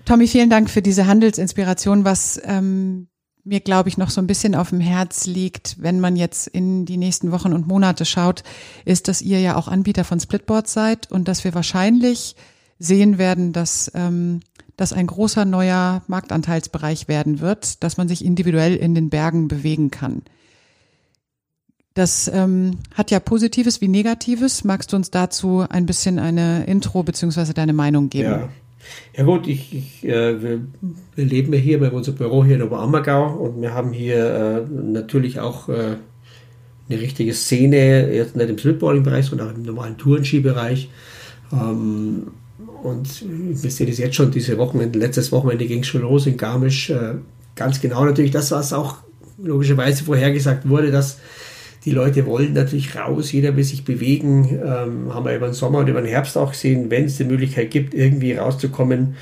Tommy, vielen Dank für diese Handelsinspiration, was ähm, mir, glaube ich, noch so ein bisschen auf dem Herz liegt, wenn man jetzt in die nächsten Wochen und Monate schaut, ist, dass ihr ja auch Anbieter von Splitboards seid und dass wir wahrscheinlich sehen werden, dass ähm, das ein großer neuer Marktanteilsbereich werden wird, dass man sich individuell in den Bergen bewegen kann. Das ähm, hat ja Positives wie Negatives. Magst du uns dazu ein bisschen eine Intro beziehungsweise deine Meinung geben? Ja. Ja gut, ich, ich, äh, wir, wir, leben ja hier bei unserem Büro hier in Oberammergau und wir haben hier äh, natürlich auch äh, eine richtige Szene, jetzt nicht im Slipballing-Bereich, sondern auch im normalen Tourenski-Bereich. Ähm, und wir sehen das jetzt schon, diese Wochenende, letztes Wochenende ging es schon los in Garmisch. Äh, ganz genau natürlich das, was auch logischerweise vorhergesagt wurde, dass die Leute wollen natürlich raus, jeder will sich bewegen. Ähm, haben wir über den Sommer und über den Herbst auch gesehen, wenn es die Möglichkeit gibt, irgendwie rauszukommen,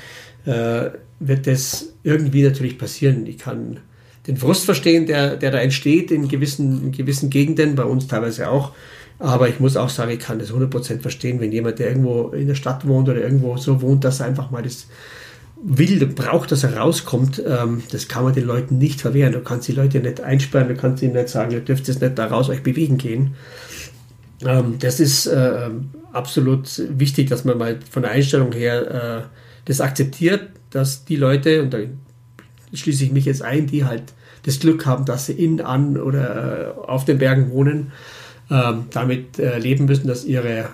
äh, wird das irgendwie natürlich passieren. Ich kann den Frust verstehen, der, der da entsteht in gewissen, in gewissen Gegenden, bei uns teilweise auch. Aber ich muss auch sagen, ich kann das 100% verstehen, wenn jemand, der irgendwo in der Stadt wohnt oder irgendwo so wohnt, dass er einfach mal das will braucht, dass er rauskommt, ähm, das kann man den Leuten nicht verwehren. Du kannst die Leute nicht einsperren, du kannst ihnen nicht sagen, ihr dürft jetzt nicht da raus euch bewegen gehen. Ähm, das ist äh, absolut wichtig, dass man mal von der Einstellung her äh, das akzeptiert, dass die Leute, und da schließe ich mich jetzt ein, die halt das Glück haben, dass sie in, an oder äh, auf den Bergen wohnen, ähm, damit äh, leben müssen, dass ihre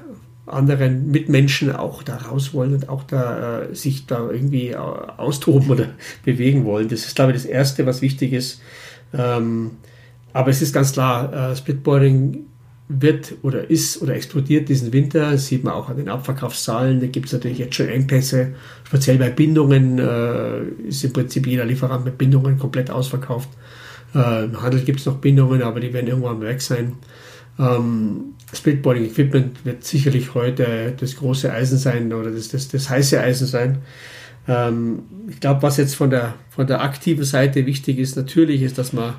anderen Mitmenschen auch da raus wollen und auch da äh, sich da irgendwie äh, austoben oder bewegen wollen. Das ist, glaube ich, das Erste, was wichtig ist. Ähm, aber es ist ganz klar, äh, Splitboarding wird oder ist oder explodiert diesen Winter. Das sieht man auch an den Abverkaufszahlen. Da gibt es natürlich jetzt schon Engpässe. Speziell bei Bindungen äh, ist im Prinzip jeder Lieferant mit Bindungen komplett ausverkauft. Äh, Im Handel gibt es noch Bindungen, aber die werden irgendwann weg sein. Ähm, Splitboarding Equipment wird sicherlich heute das große Eisen sein oder das, das, das heiße Eisen sein. Ähm, ich glaube, was jetzt von der, von der aktiven Seite wichtig ist, natürlich ist, dass man,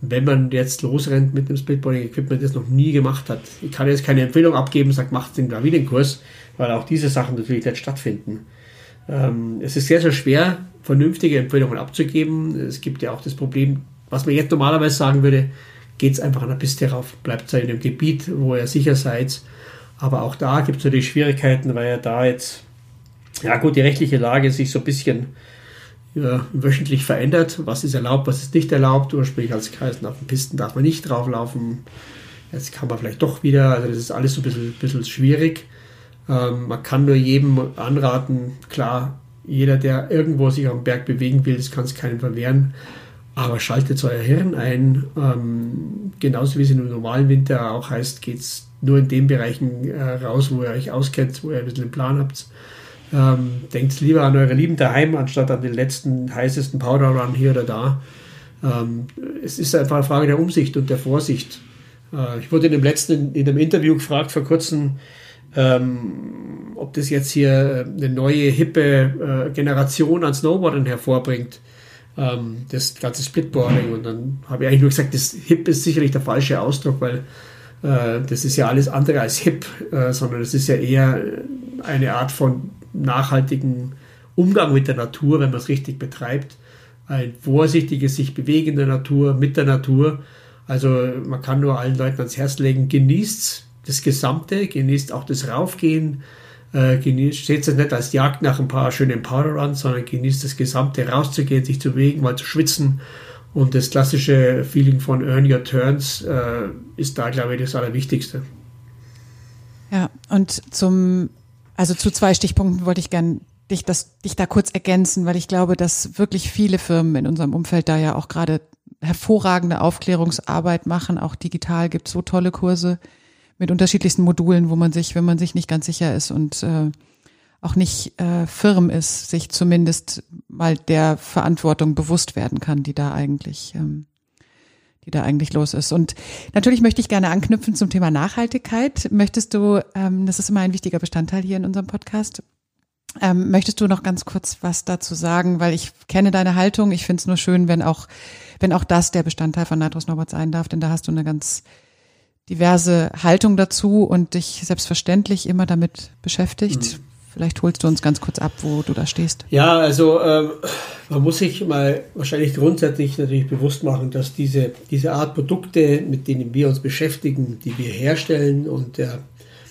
wenn man jetzt losrennt mit dem Splitboarding Equipment, das noch nie gemacht hat. Ich kann jetzt keine Empfehlung abgeben, sagt, macht den da wieder einen Kurs, weil auch diese Sachen natürlich nicht stattfinden. Ähm, es ist sehr, sehr schwer, vernünftige Empfehlungen abzugeben. Es gibt ja auch das Problem, was man jetzt normalerweise sagen würde, geht es einfach an der Piste rauf, bleibt in dem Gebiet, wo ihr sicher seid. Aber auch da gibt es natürlich Schwierigkeiten, weil ja da jetzt, ja gut, die rechtliche Lage sich so ein bisschen ja, wöchentlich verändert. Was ist erlaubt, was ist nicht erlaubt. Ursprünglich als Kreisen auf den Pisten darf man nicht drauflaufen. Jetzt kann man vielleicht doch wieder. Also das ist alles so ein bisschen, bisschen schwierig. Ähm, man kann nur jedem anraten, klar, jeder, der irgendwo sich am Berg bewegen will, das kann es keinem verwehren. Aber schaltet euer Hirn ein. Ähm, genauso wie es im normalen Winter auch heißt, geht es nur in den Bereichen äh, raus, wo ihr euch auskennt, wo ihr ein bisschen einen Plan habt. Ähm, denkt lieber an eure Lieben daheim, anstatt an den letzten heißesten Powder Run hier oder da. Ähm, es ist einfach eine Frage der Umsicht und der Vorsicht. Äh, ich wurde in dem letzten, in dem Interview gefragt vor kurzem, ähm, ob das jetzt hier eine neue, hippe äh, Generation an Snowboardern hervorbringt ähm, das ganze Splitboarding. Und dann habe ich eigentlich nur gesagt, das Hip ist sicherlich der falsche Ausdruck, weil äh, das ist ja alles andere als Hip, äh, sondern es ist ja eher eine Art von nachhaltigen Umgang mit der Natur, wenn man es richtig betreibt. Ein vorsichtiges sich bewegen der Natur, mit der Natur. Also man kann nur allen Leuten ans Herz legen, genießt das Gesamte, genießt auch das Raufgehen, äh, genießt, seht es nicht als Jagd nach ein paar schönen Powder-Runs, sondern genießt das Gesamte, rauszugehen, sich zu bewegen, mal zu schwitzen. Und das klassische Feeling von Earn Your Turns äh, ist da, glaube ich, das Allerwichtigste. Ja, und zum, also zu zwei Stichpunkten wollte ich gern dich, das, dich da kurz ergänzen, weil ich glaube, dass wirklich viele Firmen in unserem Umfeld da ja auch gerade hervorragende Aufklärungsarbeit machen. Auch digital gibt so tolle Kurse mit unterschiedlichsten Modulen, wo man sich, wenn man sich nicht ganz sicher ist und äh, auch nicht äh, firm ist, sich zumindest mal der Verantwortung bewusst werden kann, die da eigentlich, ähm, die da eigentlich los ist. Und natürlich möchte ich gerne anknüpfen zum Thema Nachhaltigkeit. Möchtest du, ähm, das ist immer ein wichtiger Bestandteil hier in unserem Podcast, ähm, möchtest du noch ganz kurz was dazu sagen? Weil ich kenne deine Haltung. Ich finde es nur schön, wenn auch, wenn auch das der Bestandteil von Nitrous Norbert sein darf, denn da hast du eine ganz diverse Haltung dazu und dich selbstverständlich immer damit beschäftigt. Mhm. Vielleicht holst du uns ganz kurz ab, wo du da stehst. Ja, also ähm, man muss sich mal wahrscheinlich grundsätzlich natürlich bewusst machen, dass diese, diese Art Produkte, mit denen wir uns beschäftigen, die wir herstellen und der,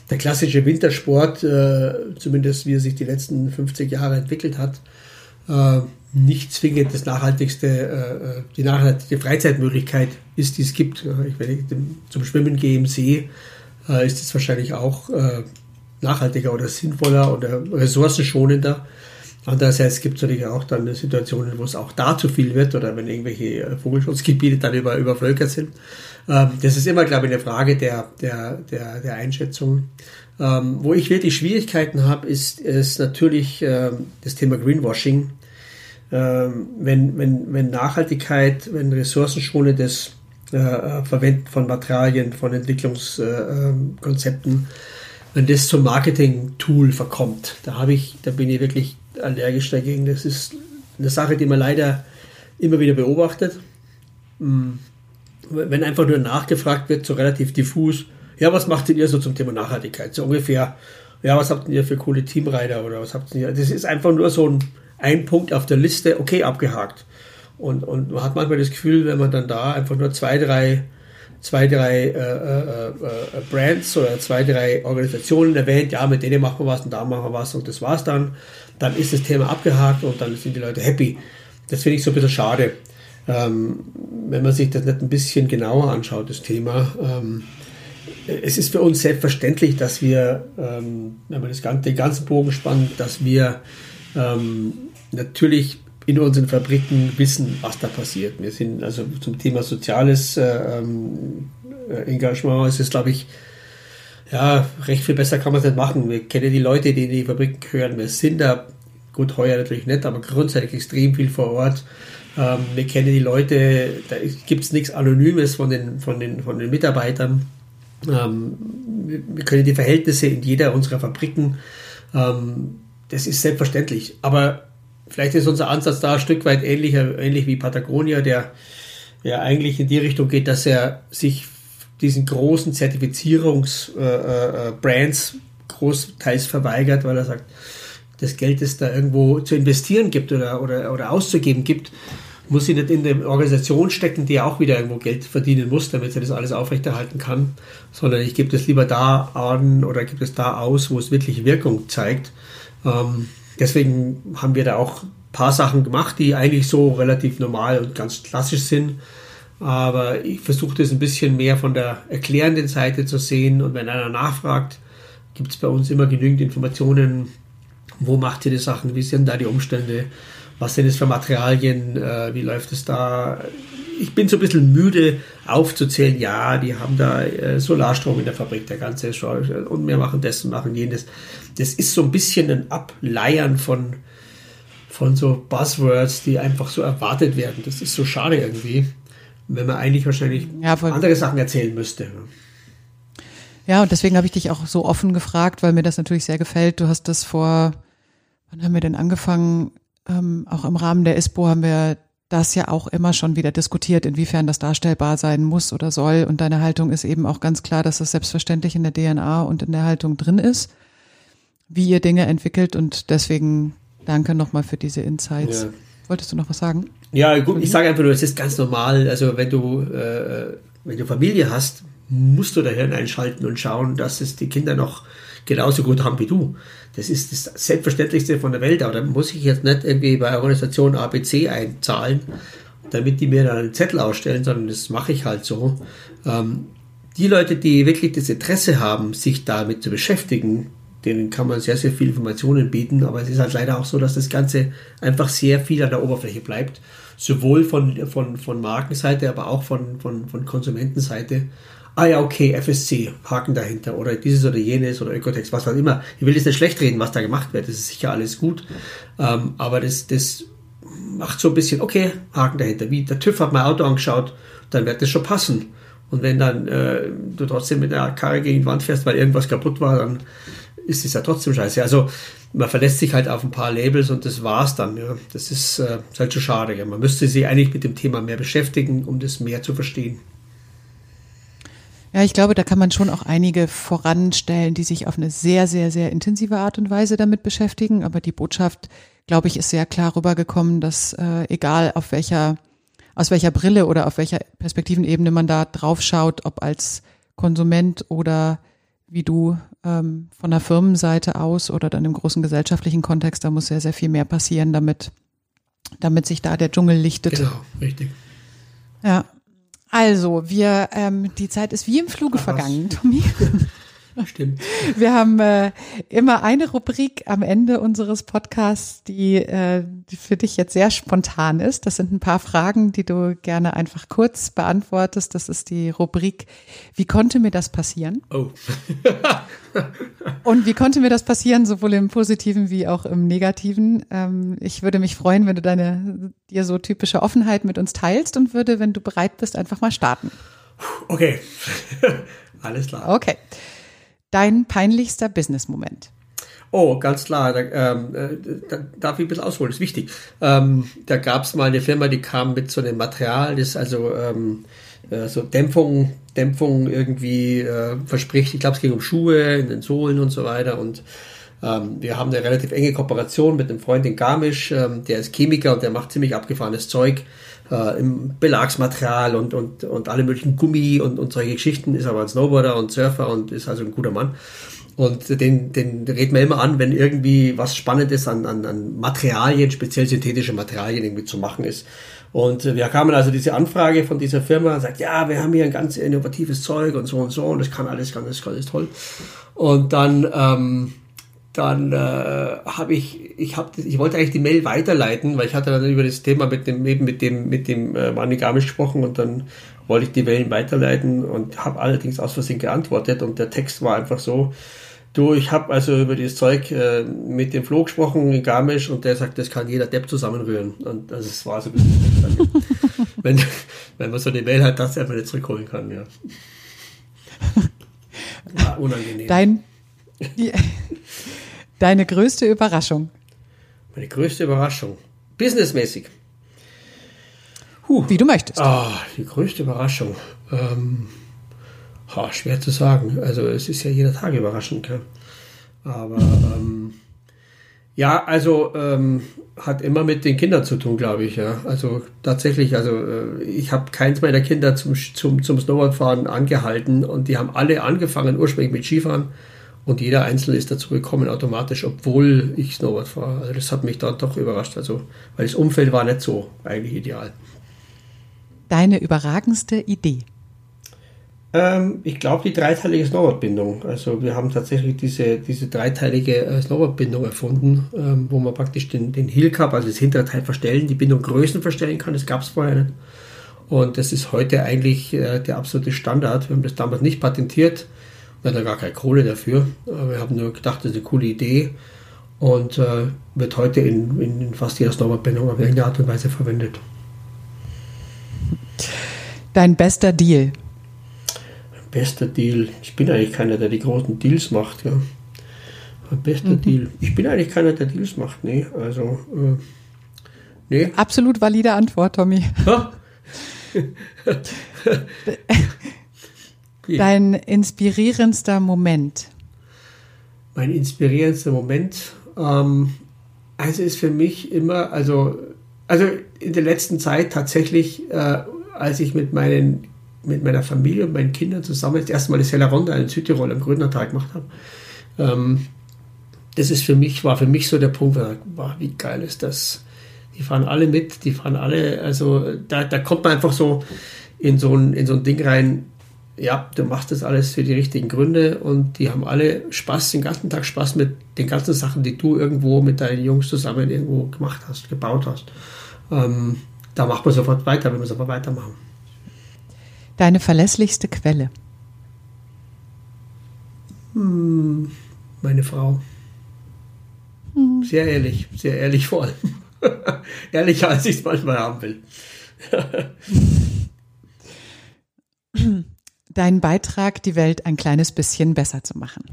der klassische Wintersport, äh, zumindest wie er sich die letzten 50 Jahre entwickelt hat, äh, nicht zwingend das nachhaltigste, äh, äh, die nachhaltigste Freizeitmöglichkeit ist, die es gibt. Ich, wenn ich zum Schwimmen gehe im See, äh, ist es wahrscheinlich auch äh, nachhaltiger oder sinnvoller oder ressourcenschonender. Andererseits gibt es natürlich auch dann Situationen, wo es auch da zu viel wird oder wenn irgendwelche äh, Vogelschutzgebiete dann über, übervölkert sind. Ähm, das ist immer, glaube ich, eine Frage der, der, der, der Einschätzung. Ähm, wo ich wirklich Schwierigkeiten habe, ist, ist natürlich ähm, das Thema Greenwashing wenn, wenn, wenn Nachhaltigkeit, wenn ressourcenschonendes äh, Verwenden von Materialien, von Entwicklungskonzepten, äh, wenn das zum Marketing-Tool verkommt, da habe ich, da bin ich wirklich allergisch dagegen. Das ist eine Sache, die man leider immer wieder beobachtet. Hm. Wenn einfach nur nachgefragt wird, so relativ diffus, ja, was macht denn ihr so zum Thema Nachhaltigkeit? So ungefähr, ja, was habt ihr für coole Teamreiter oder was habt ihr? Das ist einfach nur so ein ein Punkt auf der Liste, okay, abgehakt. Und, und man hat manchmal das Gefühl, wenn man dann da einfach nur zwei, drei zwei, drei äh, äh, äh, Brands oder zwei, drei Organisationen erwähnt, ja, mit denen machen wir was und da machen wir was und das war's dann. Dann ist das Thema abgehakt und dann sind die Leute happy. Das finde ich so ein bisschen schade. Ähm, wenn man sich das nicht ein bisschen genauer anschaut, das Thema. Ähm, es ist für uns selbstverständlich, dass wir, ähm, wenn man das ganze, den ganzen Bogen spannt, dass wir ähm, natürlich in unseren Fabriken wissen, was da passiert. Wir sind also zum Thema soziales äh, ähm, Engagement, ist es, glaube ich, ja, recht viel besser kann man es nicht machen. Wir kennen die Leute, die in die Fabriken gehören. Wir sind da, gut, heuer natürlich nicht, aber grundsätzlich extrem viel vor Ort. Ähm, wir kennen die Leute, da gibt es nichts Anonymes von den, von den, von den Mitarbeitern. Ähm, wir können die Verhältnisse in jeder unserer Fabriken, ähm, das ist selbstverständlich. Aber vielleicht ist unser Ansatz da ein Stück weit ähnlicher, ähnlich wie Patagonia, der ja eigentlich in die Richtung geht, dass er sich diesen großen Zertifizierungsbrands äh, äh, großteils verweigert, weil er sagt, das Geld, das da irgendwo zu investieren gibt oder, oder, oder auszugeben gibt, muss sie nicht in eine Organisation stecken, die auch wieder irgendwo Geld verdienen muss, damit sie das alles aufrechterhalten kann, sondern ich gebe das lieber da an oder gebe es da aus, wo es wirklich Wirkung zeigt. Ähm, deswegen haben wir da auch ein paar Sachen gemacht, die eigentlich so relativ normal und ganz klassisch sind. Aber ich versuche das ein bisschen mehr von der erklärenden Seite zu sehen. Und wenn einer nachfragt, gibt es bei uns immer genügend Informationen, wo macht ihr die Sachen, wie sind da die Umstände, was sind es für Materialien, äh, wie läuft es da. Ich bin so ein bisschen müde aufzuzählen, ja, die haben da äh, Solarstrom in der Fabrik, der ganze und wir machen das und machen jenes das ist so ein bisschen ein Ableiern von, von so Buzzwords, die einfach so erwartet werden. Das ist so schade irgendwie, wenn man eigentlich wahrscheinlich ja, andere Sachen erzählen müsste. Ja, und deswegen habe ich dich auch so offen gefragt, weil mir das natürlich sehr gefällt. Du hast das vor, wann haben wir denn angefangen? Ähm, auch im Rahmen der ISPO haben wir das ja auch immer schon wieder diskutiert, inwiefern das darstellbar sein muss oder soll. Und deine Haltung ist eben auch ganz klar, dass das selbstverständlich in der DNA und in der Haltung drin ist wie ihr Dinge entwickelt und deswegen danke nochmal für diese Insights. Ja. Wolltest du noch was sagen? Ja, gut, ich sage einfach nur, es ist ganz normal. Also wenn du, äh, wenn du Familie hast, musst du da Hirn einschalten und schauen, dass es die Kinder noch genauso gut haben wie du. Das ist das Selbstverständlichste von der Welt, aber da muss ich jetzt nicht irgendwie bei Organisation ABC einzahlen, damit die mir dann einen Zettel ausstellen, sondern das mache ich halt so. Ähm, die Leute, die wirklich das Interesse haben, sich damit zu beschäftigen, denen kann man sehr, sehr viel Informationen bieten, aber es ist halt leider auch so, dass das Ganze einfach sehr viel an der Oberfläche bleibt. Sowohl von, von, von Markenseite, aber auch von, von, von Konsumentenseite. Ah ja, okay, FSC, Haken dahinter oder dieses oder jenes oder Ökotex, was auch immer. Ich will jetzt nicht schlecht reden, was da gemacht wird, das ist sicher alles gut. Ähm, aber das, das macht so ein bisschen, okay, Haken dahinter. Wie der TÜV hat mein Auto angeschaut, dann wird das schon passen. Und wenn dann äh, du trotzdem mit der Karre gegen die Wand fährst, weil irgendwas kaputt war, dann ist es ja trotzdem scheiße. Also man verlässt sich halt auf ein paar Labels und das war's dann. Ja. Das ist, äh, ist halt schon schade. Ja. Man müsste sich eigentlich mit dem Thema mehr beschäftigen, um das mehr zu verstehen. Ja, ich glaube, da kann man schon auch einige voranstellen, die sich auf eine sehr, sehr, sehr intensive Art und Weise damit beschäftigen. Aber die Botschaft, glaube ich, ist sehr klar rübergekommen, dass äh, egal auf welcher, aus welcher Brille oder auf welcher Perspektivenebene man da drauf schaut, ob als Konsument oder wie du ähm, von der Firmenseite aus oder dann im großen gesellschaftlichen Kontext, da muss sehr, sehr viel mehr passieren, damit, damit sich da der Dschungel lichtet. Genau, richtig. Ja. Also, wir, ähm, die Zeit ist wie im Fluge Ach, vergangen, Tommy. Stimmt. Wir haben äh, immer eine Rubrik am Ende unseres Podcasts, die, äh, die für dich jetzt sehr spontan ist. Das sind ein paar Fragen, die du gerne einfach kurz beantwortest. Das ist die Rubrik, wie konnte mir das passieren? Oh. Und wie konnte mir das passieren, sowohl im Positiven wie auch im Negativen? Ähm, ich würde mich freuen, wenn du deine dir so typische Offenheit mit uns teilst und würde, wenn du bereit bist, einfach mal starten. Okay. Alles klar. Okay. Dein peinlichster Business-Moment? Oh, ganz klar. Da, ähm, äh, da darf ich ein bisschen ausholen, ist wichtig. Ähm, da gab es mal eine Firma, die kam mit so einem Material, das also ähm, äh, so Dämpfung, Dämpfung irgendwie äh, verspricht. Ich glaube, es ging um Schuhe in den Sohlen und so weiter. Und ähm, wir haben eine relativ enge Kooperation mit einem Freund in Garmisch, ähm, der ist Chemiker und der macht ziemlich abgefahrenes Zeug. Äh, im Belagsmaterial und, und, und alle möglichen Gummi und, und solche Geschichten, ist aber ein Snowboarder und Surfer und ist also ein guter Mann. Und den, den reden wir immer an, wenn irgendwie was Spannendes an, an, an Materialien, speziell synthetische Materialien irgendwie zu machen ist. Und wir kamen also diese Anfrage von dieser Firma, sagt, ja, wir haben hier ein ganz innovatives Zeug und so und so und das kann alles ganz, ganz toll. Und dann, ähm, dann äh, habe ich, ich habe, ich wollte eigentlich die Mail weiterleiten, weil ich hatte dann über das Thema mit dem eben mit dem mit dem äh, Mann Garmisch gesprochen und dann wollte ich die Mail weiterleiten und habe allerdings aus Versehen geantwortet und der Text war einfach so, Du, ich habe also über dieses Zeug äh, mit dem Flo gesprochen in Garmisch und der sagt, das kann jeder Depp zusammenrühren. Und also es war so ein bisschen, wenn, wenn man so eine Mail hat, dass er einfach nicht zurückholen kann, ja. War unangenehm. Dein, die, deine größte Überraschung? Meine größte Überraschung. Businessmäßig. Huh. Wie du möchtest. Ah, die größte Überraschung. Ähm, Ha, schwer zu sagen. Also es ist ja jeder Tag überraschend. Gell? Aber ähm, ja, also ähm, hat immer mit den Kindern zu tun, glaube ich. Ja. Also tatsächlich, also äh, ich habe keins meiner Kinder zum, zum, zum Snowboardfahren angehalten und die haben alle angefangen ursprünglich mit Skifahren und jeder Einzelne ist dazu gekommen automatisch, obwohl ich Snowboard fahre. Also das hat mich dann doch überrascht. Also weil das Umfeld war nicht so eigentlich ideal. Deine überragendste Idee? Ähm, ich glaube, die dreiteilige Snowboardbindung. Also wir haben tatsächlich diese, diese dreiteilige äh, Snowboardbindung erfunden, ähm, wo man praktisch den, den Hill Cup, also das hintere Teil verstellen, die Bindung Größen verstellen kann. Das gab es vorher nicht. Und das ist heute eigentlich äh, der absolute Standard. Wir haben das damals nicht patentiert. Wir hatten gar keine Kohle dafür. Wir haben nur gedacht, das ist eine coole Idee und äh, wird heute in, in fast jeder Snowboardbindung auf irgendeine Art und Weise verwendet. Dein bester Deal? Bester Deal. Ich bin eigentlich keiner, der die großen Deals macht. Ja. Bester mhm. Deal. Ich bin eigentlich keiner, der Deals macht. Nee, also. Äh, nee. Absolut valide Antwort, Tommy. Dein inspirierendster Moment. Mein inspirierendster Moment. Ähm, also ist für mich immer, also, also in der letzten Zeit tatsächlich, äh, als ich mit meinen mit meiner Familie und meinen Kindern zusammen das erste Mal das Hella Ronda in Südtirol am Grünertal gemacht habe. Ähm, das ist für mich, war für mich so der Punkt, war, wie geil ist das? Die fahren alle mit, die fahren alle, also da, da kommt man einfach so in so, ein, in so ein Ding rein, ja, du machst das alles für die richtigen Gründe und die haben alle Spaß, den ganzen Tag Spaß mit den ganzen Sachen, die du irgendwo mit deinen Jungs zusammen irgendwo gemacht hast, gebaut hast. Ähm, da macht man sofort weiter, wenn wir sofort weitermachen. Deine verlässlichste Quelle? Hm, meine Frau. Hm. Sehr ehrlich, sehr ehrlich vor allem. Ehrlicher, als ich es manchmal haben will. Dein Beitrag, die Welt ein kleines bisschen besser zu machen.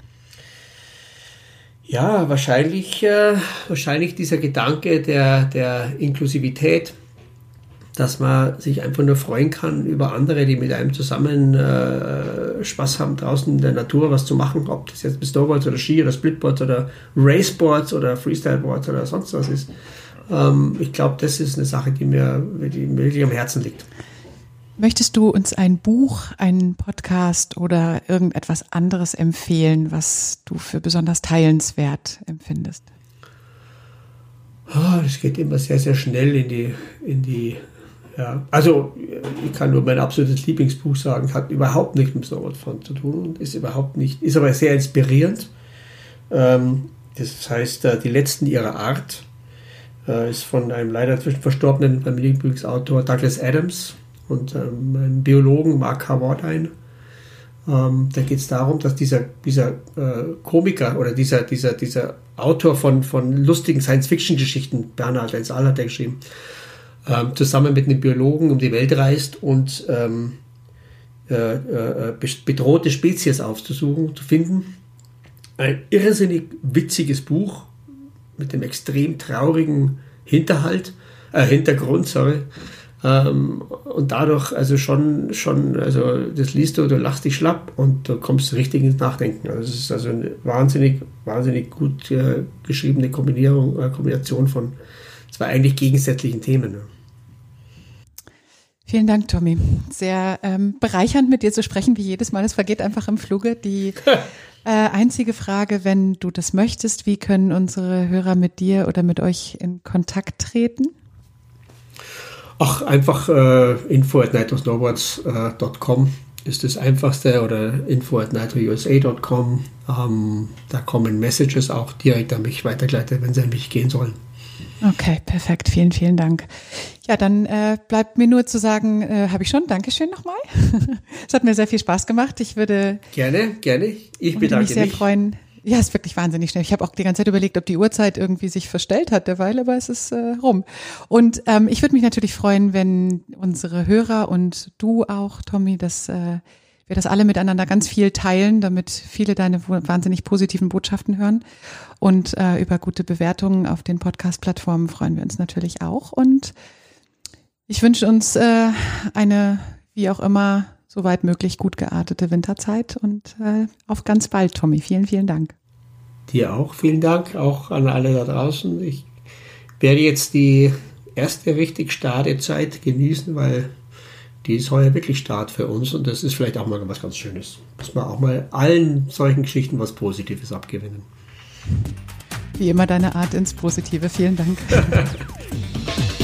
Ja, wahrscheinlich, äh, wahrscheinlich dieser Gedanke der, der Inklusivität, dass man sich einfach nur freuen kann über andere, die mit einem zusammen äh, Spaß haben, draußen in der Natur was zu machen, ob das jetzt Snowboards oder Ski oder Splitboards oder Raceboards oder Freestyleboards oder sonst was ist. Ähm, ich glaube, das ist eine Sache, die mir wirklich am Herzen liegt. Möchtest du uns ein Buch, einen Podcast oder irgendetwas anderes empfehlen, was du für besonders teilenswert empfindest? Oh, das geht immer sehr, sehr schnell in die, in die ja, also ich kann nur mein absolutes Lieblingsbuch sagen, hat überhaupt nichts mit Snowboardfahren zu tun, ist überhaupt nicht, ist aber sehr inspirierend. Ähm, das heißt, äh, die letzten ihrer Art äh, ist von einem leider inzwischen verstorbenen, meinem Lieblingsautor Douglas Adams und ähm, Biologen Mark Hawardein. Ähm, da geht es darum, dass dieser, dieser äh, Komiker oder dieser, dieser, dieser Autor von, von lustigen Science-Fiction-Geschichten, Bernhard Wenzel hat er geschrieben, ähm, zusammen mit einem Biologen um die Welt reist und ähm, äh, äh, bedrohte Spezies aufzusuchen, zu finden. Ein irrsinnig witziges Buch mit dem extrem traurigen Hinterhalt, äh, Hintergrund, sorry. Ähm, und dadurch also schon, schon, also das liest du, du lachst dich schlapp und du kommst richtig ins Nachdenken. Also es ist also eine wahnsinnig, wahnsinnig gut äh, geschriebene Kombinierung, äh, Kombination von zwei eigentlich gegensätzlichen Themen. Vielen Dank, Tommy. Sehr ähm, bereichernd mit dir zu sprechen, wie jedes Mal. Es vergeht einfach im Fluge. Die äh, einzige Frage, wenn du das möchtest, wie können unsere Hörer mit dir oder mit euch in Kontakt treten? Ach, einfach äh, info at nitrosnowboards.com äh, ist das einfachste oder info at nitrousa.com. Ähm, da kommen Messages auch direkt an mich weitergeleitet, wenn sie an mich gehen sollen. Okay, perfekt. Vielen, vielen Dank. Ja, dann äh, bleibt mir nur zu sagen, äh, habe ich schon. Dankeschön nochmal. es hat mir sehr viel Spaß gemacht. Ich würde gerne, gerne. Ich bedanke mich sehr mich. freuen. Ja, ist wirklich wahnsinnig schnell. Ich habe auch die ganze Zeit überlegt, ob die Uhrzeit irgendwie sich verstellt hat derweil, aber es ist äh, rum. Und ähm, ich würde mich natürlich freuen, wenn unsere Hörer und du auch, Tommy, das äh, wir das alle miteinander ganz viel teilen, damit viele deine wahnsinnig positiven Botschaften hören. Und äh, über gute Bewertungen auf den Podcast-Plattformen freuen wir uns natürlich auch. Und ich wünsche uns äh, eine, wie auch immer, soweit möglich gut geartete Winterzeit und äh, auf ganz bald, Tommy. Vielen, vielen Dank. Dir auch. Vielen Dank auch an alle da draußen. Ich werde jetzt die erste richtig starke Zeit genießen, weil die ist heuer wirklich Start für uns und das ist vielleicht auch mal was ganz Schönes. Muss man auch mal allen solchen Geschichten was Positives abgewinnen. Wie immer deine Art ins Positive. Vielen Dank.